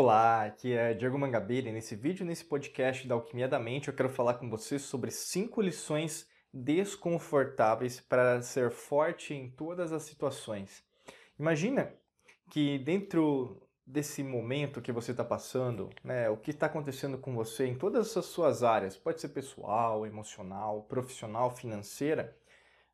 Olá, aqui é Diego Mangabeira e nesse vídeo, nesse podcast da Alquimia da Mente, eu quero falar com você sobre cinco lições desconfortáveis para ser forte em todas as situações. Imagina que dentro desse momento que você está passando, né, o que está acontecendo com você em todas as suas áreas, pode ser pessoal, emocional, profissional, financeira,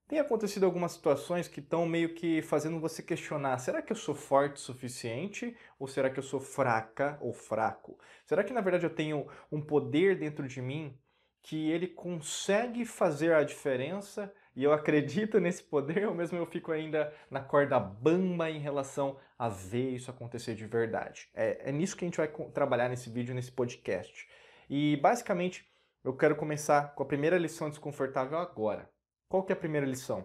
tem acontecido algumas situações que estão meio que fazendo você questionar: será que eu sou forte o suficiente ou será que eu sou fraca ou fraco? Será que na verdade eu tenho um poder dentro de mim que ele consegue fazer a diferença e eu acredito nesse poder ou mesmo eu fico ainda na corda bamba em relação a ver isso acontecer de verdade? É, é nisso que a gente vai trabalhar nesse vídeo, nesse podcast. E basicamente eu quero começar com a primeira lição desconfortável agora. Qual que é a primeira lição?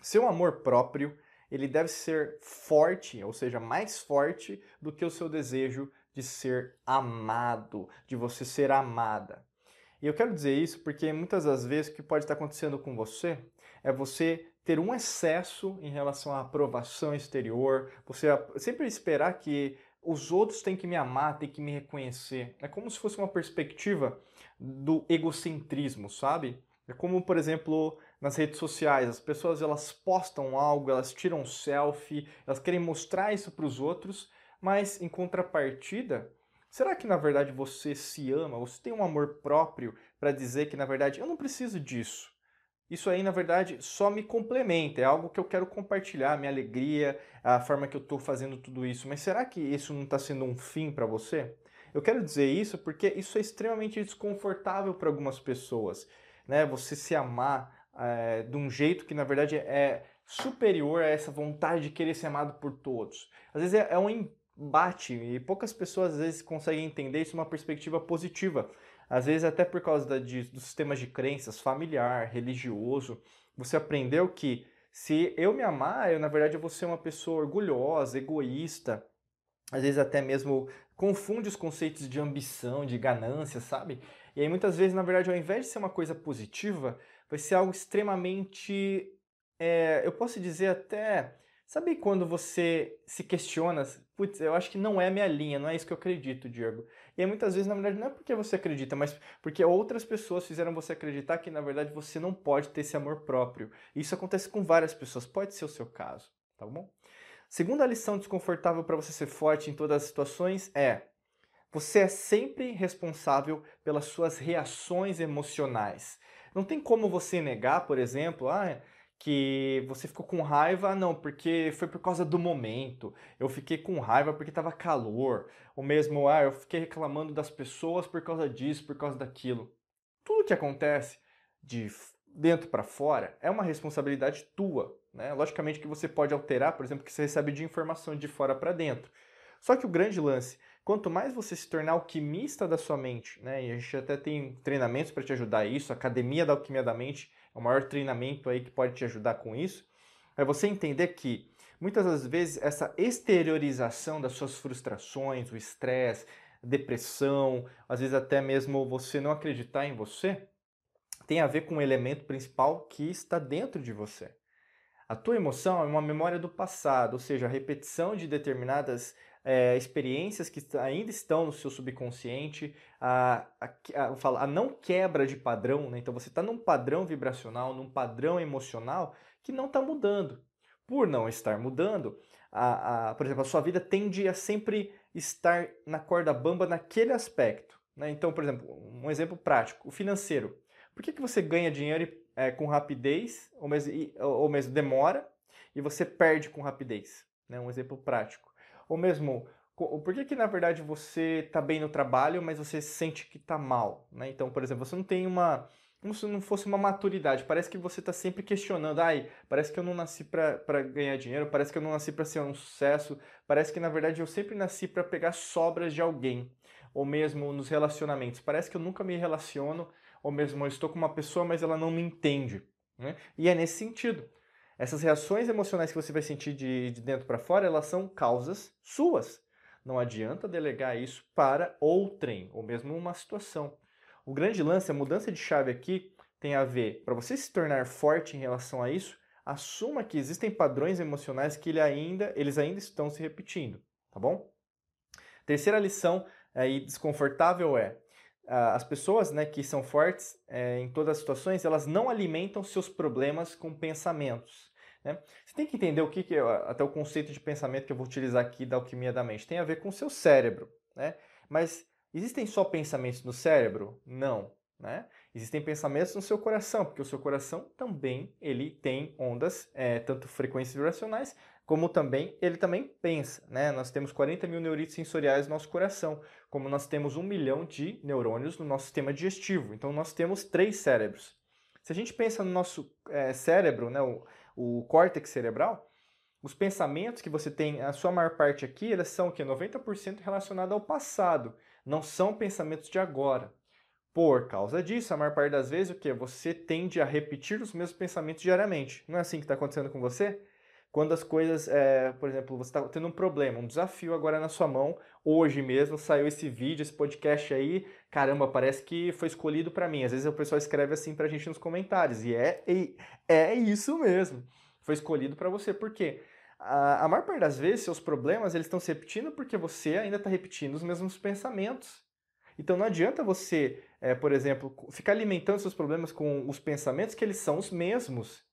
Seu amor próprio, ele deve ser forte, ou seja, mais forte do que o seu desejo de ser amado, de você ser amada. E eu quero dizer isso porque muitas das vezes o que pode estar acontecendo com você é você ter um excesso em relação à aprovação exterior, você sempre esperar que os outros têm que me amar, têm que me reconhecer. É como se fosse uma perspectiva do egocentrismo, sabe? É como, por exemplo, nas redes sociais, as pessoas elas postam algo, elas tiram selfie, elas querem mostrar isso para os outros, mas em contrapartida, será que na verdade você se ama? Você tem um amor próprio para dizer que na verdade eu não preciso disso? Isso aí, na verdade, só me complementa, é algo que eu quero compartilhar, minha alegria, a forma que eu estou fazendo tudo isso. Mas será que isso não está sendo um fim para você? Eu quero dizer isso porque isso é extremamente desconfortável para algumas pessoas né? Você se amar é, de um jeito que na verdade é superior a essa vontade de querer ser amado por todos. Às vezes é, é um embate e poucas pessoas às vezes conseguem entender isso uma perspectiva positiva. Às vezes até por causa da, de, dos sistemas de crenças familiar, religioso, você aprendeu que se eu me amar, eu na verdade eu vou ser uma pessoa orgulhosa, egoísta, às vezes até mesmo confunde os conceitos de ambição, de ganância, sabe? E aí muitas vezes, na verdade, ao invés de ser uma coisa positiva, vai ser algo extremamente, é, eu posso dizer até, sabe quando você se questiona, putz, eu acho que não é minha linha, não é isso que eu acredito, Diego. E aí muitas vezes, na verdade, não é porque você acredita, mas porque outras pessoas fizeram você acreditar que, na verdade, você não pode ter esse amor próprio. Isso acontece com várias pessoas, pode ser o seu caso, tá bom? Segunda lição desconfortável para você ser forte em todas as situações é você é sempre responsável pelas suas reações emocionais. Não tem como você negar, por exemplo, ah, que você ficou com raiva, não, porque foi por causa do momento. Eu fiquei com raiva porque estava calor. Ou mesmo, ah, eu fiquei reclamando das pessoas por causa disso, por causa daquilo. Tudo que acontece de dentro para fora é uma responsabilidade tua. Né? Logicamente que você pode alterar, por exemplo, que você recebe de informação de fora para dentro. Só que o grande lance Quanto mais você se tornar alquimista da sua mente, né? E a gente até tem treinamentos para te ajudar a isso, a Academia da Alquimia da Mente é o maior treinamento aí que pode te ajudar com isso. É você entender que muitas das vezes essa exteriorização das suas frustrações, o estresse, depressão, às vezes até mesmo você não acreditar em você, tem a ver com um elemento principal que está dentro de você. A tua emoção é uma memória do passado, ou seja, a repetição de determinadas é, experiências que ainda estão no seu subconsciente, a, a, a, a não quebra de padrão, né? então você está num padrão vibracional, num padrão emocional que não está mudando. Por não estar mudando, a, por exemplo, a sua vida tende a sempre estar na corda bamba naquele aspecto. Né? Então, por exemplo, um exemplo prático, o financeiro. Por que, que você ganha dinheiro é, com rapidez, ou mesmo, ou mesmo demora, e você perde com rapidez? Né? Um exemplo prático. Ou mesmo, por que, que na verdade você está bem no trabalho, mas você sente que está mal? Né? Então, por exemplo, você não tem uma. Como se não fosse uma maturidade. Parece que você está sempre questionando. Ai, parece que eu não nasci para ganhar dinheiro, parece que eu não nasci para ser um sucesso, parece que na verdade eu sempre nasci para pegar sobras de alguém. Ou mesmo nos relacionamentos. Parece que eu nunca me relaciono, ou mesmo eu estou com uma pessoa, mas ela não me entende. Né? E é nesse sentido. Essas reações emocionais que você vai sentir de, de dentro para fora, elas são causas suas. Não adianta delegar isso para outrem, ou mesmo uma situação. O grande lance, a mudança de chave aqui, tem a ver, para você se tornar forte em relação a isso, assuma que existem padrões emocionais que ele ainda, eles ainda estão se repetindo, tá bom? Terceira lição aí desconfortável é as pessoas né, que são fortes é, em todas as situações, elas não alimentam seus problemas com pensamentos. Né? Você tem que entender o que, que é, até o conceito de pensamento que eu vou utilizar aqui da alquimia da mente. Tem a ver com o seu cérebro. Né? Mas existem só pensamentos no cérebro? Não. Né? Existem pensamentos no seu coração, porque o seu coração também ele tem ondas, é, tanto frequências vibracionais, como também ele também pensa. Né? Nós temos 40 mil neuritos sensoriais no nosso coração, como nós temos um milhão de neurônios no nosso sistema digestivo. Então nós temos três cérebros. Se a gente pensa no nosso é, cérebro, né, o, o córtex cerebral, os pensamentos que você tem, a sua maior parte aqui, eles são o que 90% relacionados ao passado, não são pensamentos de agora. Por causa disso, a maior parte das vezes, o que você tende a repetir os mesmos pensamentos diariamente. Não é assim que está acontecendo com você? Quando as coisas, é, por exemplo, você está tendo um problema, um desafio agora na sua mão, hoje mesmo saiu esse vídeo, esse podcast aí, caramba, parece que foi escolhido para mim. Às vezes o pessoal escreve assim para a gente nos comentários, e é, é, é isso mesmo. Foi escolhido para você, por quê? A, a maior parte das vezes, seus problemas, eles estão se repetindo porque você ainda está repetindo os mesmos pensamentos. Então não adianta você, é, por exemplo, ficar alimentando seus problemas com os pensamentos que eles são os mesmos.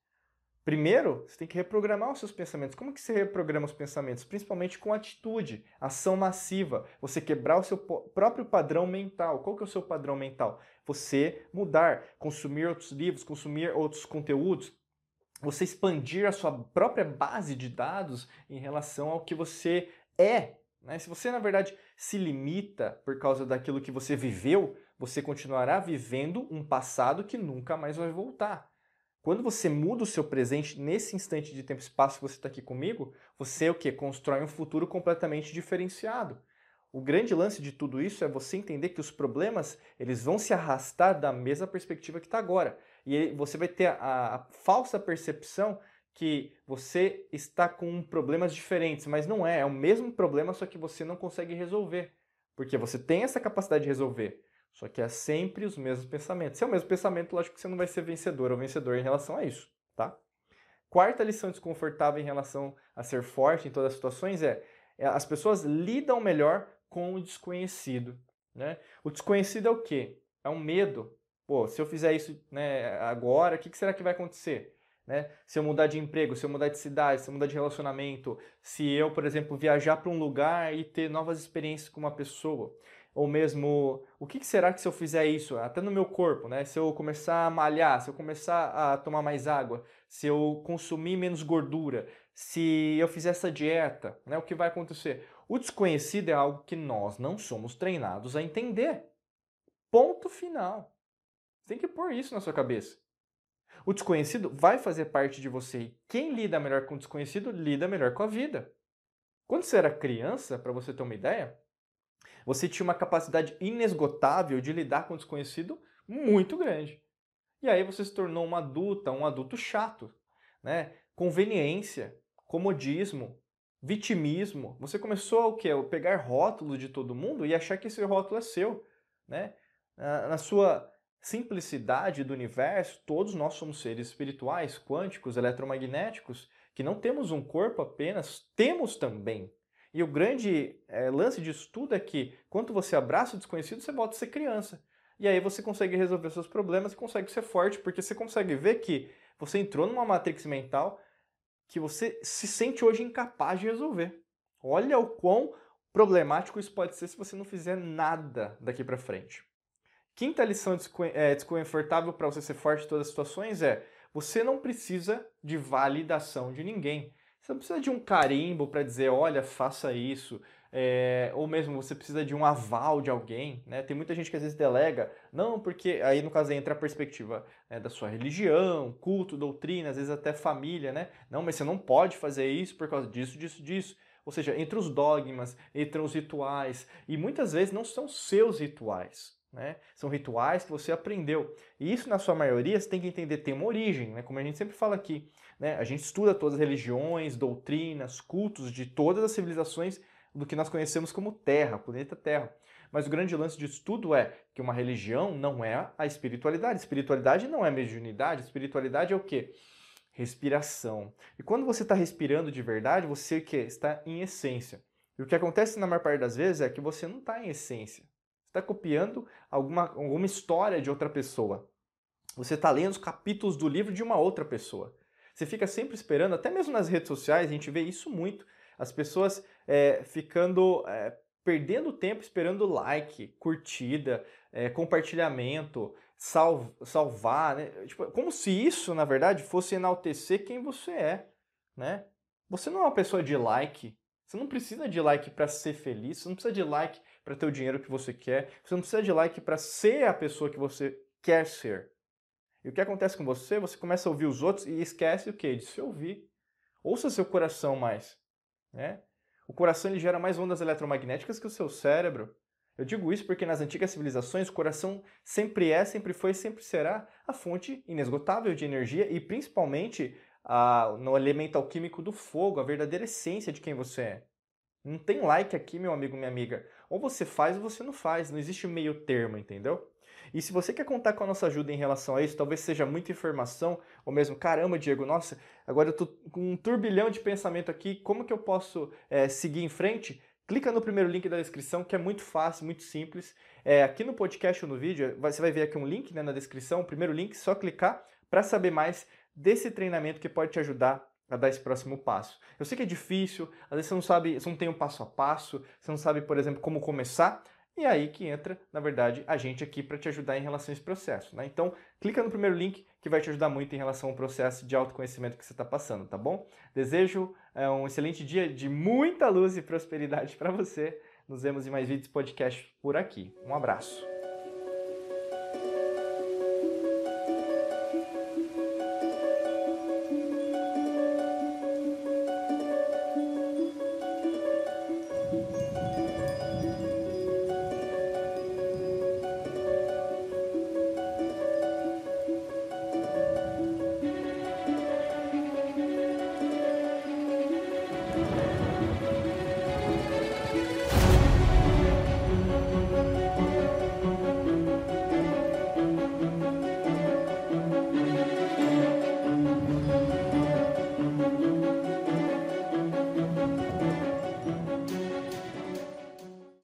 Primeiro, você tem que reprogramar os seus pensamentos. Como que você reprograma os pensamentos? Principalmente com atitude, ação massiva. Você quebrar o seu próprio padrão mental. Qual que é o seu padrão mental? Você mudar, consumir outros livros, consumir outros conteúdos, você expandir a sua própria base de dados em relação ao que você é. Né? Se você, na verdade, se limita por causa daquilo que você viveu, você continuará vivendo um passado que nunca mais vai voltar. Quando você muda o seu presente nesse instante de tempo e espaço que você está aqui comigo, você o que? Constrói um futuro completamente diferenciado. O grande lance de tudo isso é você entender que os problemas eles vão se arrastar da mesma perspectiva que está agora. E você vai ter a, a, falsa percepção que você está com problemas diferentes, mas não é, é o mesmo problema, só que você não consegue resolver. Porque você tem essa capacidade de resolver. Só que é sempre os mesmos pensamentos. Se é o mesmo pensamento, lógico que você não vai ser vencedor ou vencedor em relação a isso, tá? Quarta lição desconfortável em relação a ser forte em todas as situações é, é as pessoas lidam melhor com o desconhecido, né? O desconhecido é o quê? É um medo. Pô, se eu fizer isso né, agora, o que, que será que vai acontecer? Né? Se eu mudar de emprego, se eu mudar de cidade, se eu mudar de relacionamento, se eu, por exemplo, viajar para um lugar e ter novas experiências com uma pessoa ou mesmo o que será que se eu fizer isso, até no meu corpo, né? Se eu começar a malhar, se eu começar a tomar mais água, se eu consumir menos gordura, se eu fizer essa dieta, né? O que vai acontecer? O desconhecido é algo que nós não somos treinados a entender. Ponto final. Você tem que pôr isso na sua cabeça. O desconhecido vai fazer parte de você e quem lida melhor com o desconhecido lida melhor com a vida. Quando você era criança, para você ter uma ideia, você tinha uma capacidade inesgotável de lidar com o desconhecido muito grande. E aí você se tornou uma adulta, um adulto chato, né? Conveniência, comodismo, vitimismo. Você começou o quê? A pegar rótulo de todo mundo e achar que esse rótulo é seu, né? Na sua simplicidade do universo, todos nós somos seres espirituais, quânticos, eletromagnéticos, que não temos um corpo apenas, temos também e o grande é, lance disso tudo é que, quando você abraça o desconhecido, você volta a ser criança. E aí você consegue resolver seus problemas e consegue ser forte, porque você consegue ver que você entrou numa matrix mental que você se sente hoje incapaz de resolver. Olha o quão problemático isso pode ser se você não fizer nada daqui para frente. Quinta lição é, desconfortável para você ser forte em todas as situações é você não precisa de validação de ninguém. Você não precisa de um carimbo para dizer, olha, faça isso. É, ou mesmo você precisa de um aval de alguém, né? Tem muita gente que às vezes delega, não, porque aí no caso entra a perspectiva né, da sua religião, culto, doutrina, às vezes até família, né? Não, mas você não pode fazer isso por causa disso, disso, disso. Ou seja, entre os dogmas, entre os rituais, e muitas vezes não são seus rituais. Né? São rituais que você aprendeu. E isso, na sua maioria, você tem que entender, tem uma origem, né? como a gente sempre fala aqui. Né? A gente estuda todas as religiões, doutrinas, cultos de todas as civilizações do que nós conhecemos como Terra, planeta Terra. Mas o grande lance disso tudo é que uma religião não é a espiritualidade. Espiritualidade não é mediunidade. Espiritualidade é o quê? Respiração. E quando você está respirando de verdade, você o quê? está em essência. E o que acontece na maior parte das vezes é que você não está em essência. Está copiando alguma, alguma história de outra pessoa. Você está lendo os capítulos do livro de uma outra pessoa. Você fica sempre esperando, até mesmo nas redes sociais, a gente vê isso muito. As pessoas é, ficando, é, perdendo tempo esperando like, curtida, é, compartilhamento, sal, salvar, né? Tipo, como se isso, na verdade, fosse enaltecer quem você é, né? Você não é uma pessoa de like. Você não precisa de like para ser feliz. Você não precisa de like para ter o dinheiro que você quer. Você não precisa de like para ser a pessoa que você quer ser. E o que acontece com você? Você começa a ouvir os outros e esquece o quê? De se ouvir. Ouça seu coração mais. Né? O coração ele gera mais ondas eletromagnéticas que o seu cérebro. Eu digo isso porque nas antigas civilizações o coração sempre é, sempre foi, sempre será a fonte inesgotável de energia e principalmente a, no elemento alquímico do fogo, a verdadeira essência de quem você é. Não tem like aqui, meu amigo, minha amiga. Ou você faz ou você não faz. Não existe meio termo, entendeu? E se você quer contar com a nossa ajuda em relação a isso, talvez seja muita informação, ou mesmo, caramba, Diego, nossa, agora eu tô com um turbilhão de pensamento aqui, como que eu posso é, seguir em frente? Clica no primeiro link da descrição, que é muito fácil, muito simples. É, aqui no podcast ou no vídeo, você vai ver aqui um link né, na descrição, o primeiro link, só clicar para saber mais desse treinamento que pode te ajudar a dar esse próximo passo. Eu sei que é difícil, às vezes você não sabe, você não tem um passo a passo, você não sabe, por exemplo, como começar, e aí que entra, na verdade, a gente aqui para te ajudar em relação a esse processo. Né? Então, clica no primeiro link que vai te ajudar muito em relação ao processo de autoconhecimento que você está passando, tá bom? Desejo é, um excelente dia de muita luz e prosperidade para você. Nos vemos em mais vídeos podcast por aqui. Um abraço.